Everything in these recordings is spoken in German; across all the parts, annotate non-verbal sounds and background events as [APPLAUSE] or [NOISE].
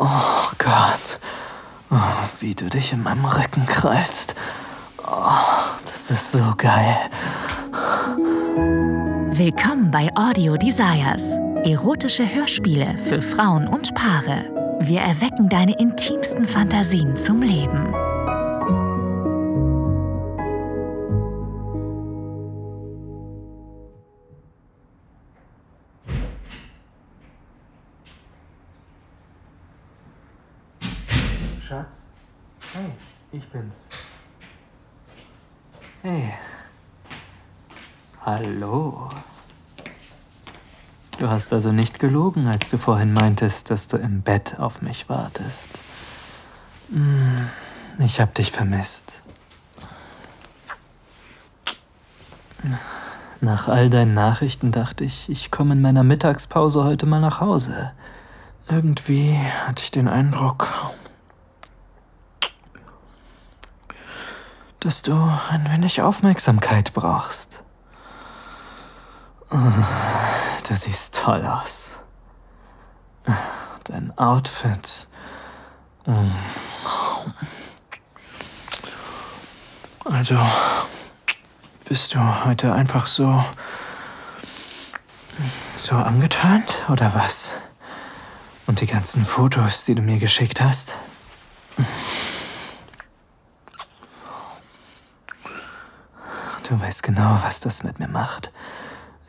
Oh Gott. Oh, wie du dich in meinem Rücken krallst. Oh, das ist so geil. Willkommen bei Audio Desires. Erotische Hörspiele für Frauen und Paare. Wir erwecken deine intimsten Fantasien zum Leben. Schatz? Hey, ich bin's. Hey. Hallo. Du hast also nicht gelogen, als du vorhin meintest, dass du im Bett auf mich wartest. Hm, Ich hab dich vermisst. Nach all deinen Nachrichten dachte ich, ich komme in meiner Mittagspause heute mal nach Hause. Irgendwie hatte ich den Eindruck, dass du ein wenig Aufmerksamkeit brauchst. Oh, Du siehst toll aus. Dein Outfit. Mm. Also, bist du heute einfach so. so angetönt, oder was? Und die ganzen Fotos, die du mir geschickt hast? Du weißt genau, was das mit mir macht.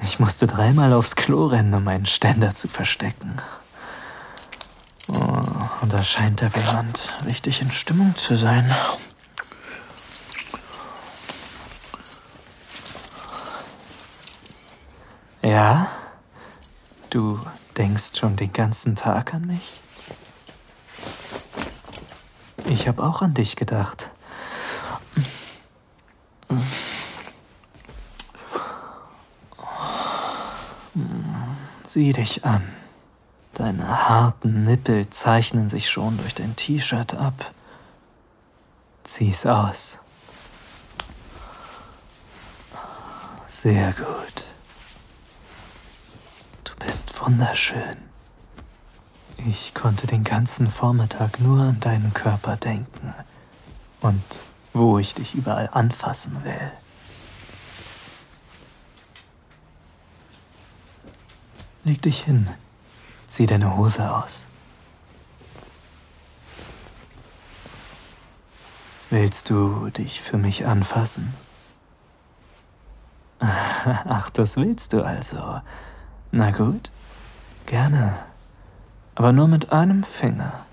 Ich musste dreimal aufs Klo rennen, um meinen Ständer zu verstecken. Oh, und da scheint der jemand richtig in Stimmung zu sein. Ja? Du denkst schon den ganzen Tag an mich? Ich habe auch an dich gedacht. Sieh dich an. Deine harten Nippel zeichnen sich schon durch dein T-Shirt ab. Zieh's aus. Sehr gut. Du bist wunderschön. Ich konnte den ganzen Vormittag nur an deinen Körper denken und wo ich dich überall anfassen will. Leg dich hin. Zieh deine Hose aus. Willst du dich für mich anfassen? [LAUGHS] Ach, das willst du also. Na gut, gerne. Aber nur mit einem Finger.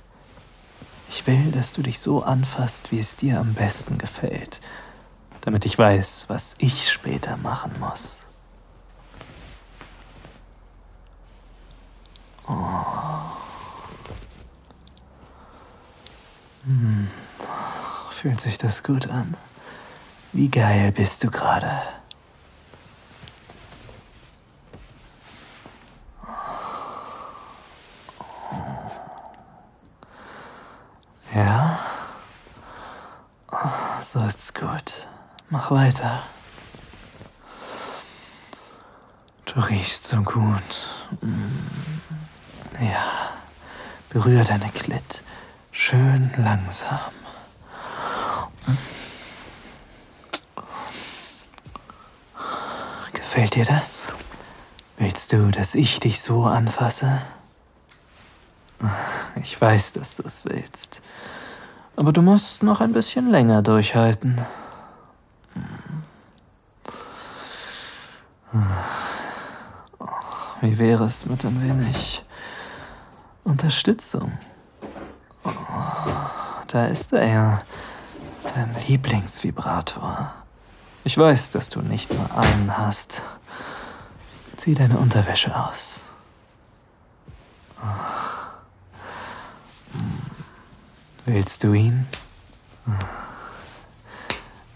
Ich will, dass du dich so anfasst, wie es dir am besten gefällt, damit ich weiß, was ich später machen muss. Hm. Fühlt sich das gut an? Wie geil bist du gerade? Ja? So ist's gut. Mach weiter. Du riechst so gut. Mm. Ja. Berühr deine Klit. Schön langsam. Gefällt dir das? Willst du, dass ich dich so anfasse? Ich weiß, dass du es willst. Aber du musst noch ein bisschen länger durchhalten. Wie wäre es mit ein wenig Unterstützung? Oh, da ist er ja, dein Lieblingsvibrator. Ich weiß, dass du nicht nur einen hast. Zieh deine Unterwäsche aus. Willst du ihn?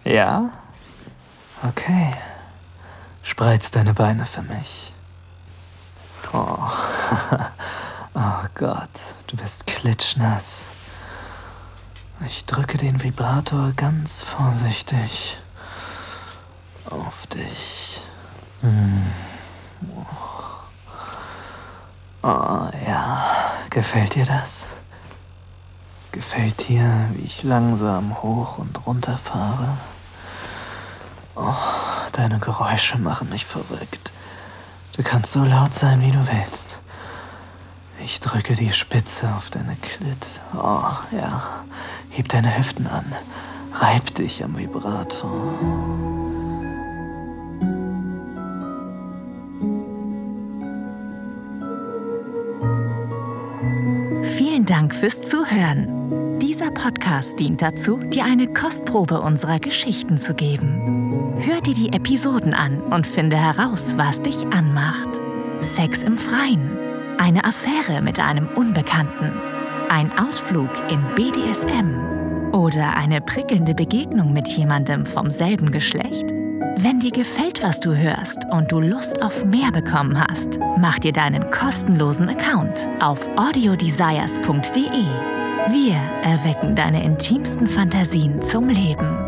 Ja? Okay. Spreiz deine Beine für mich. Oh. [LAUGHS] oh Gott, du bist klitschnass. Ich drücke den Vibrator ganz vorsichtig auf dich. Hm. Oh ja, gefällt dir das? Gefällt dir, wie ich langsam hoch und runter fahre? Oh, deine Geräusche machen mich verrückt. Du kannst so laut sein, wie du willst. Ich drücke die Spitze auf deine Klit. Oh, ja. Heb deine Hüften an. Reib dich am Vibrator. Vielen Dank fürs Zuhören. Dieser Podcast dient dazu, dir eine Kostprobe unserer Geschichten zu geben. Hör dir die Episoden an und finde heraus, was dich anmacht. Sex im Freien, eine Affäre mit einem Unbekannten, ein Ausflug in BDSM oder eine prickelnde Begegnung mit jemandem vom selben Geschlecht? Wenn dir gefällt, was du hörst und du Lust auf mehr bekommen hast, mach dir deinen kostenlosen Account auf audiodesires.de. Wir erwecken deine intimsten Fantasien zum Leben.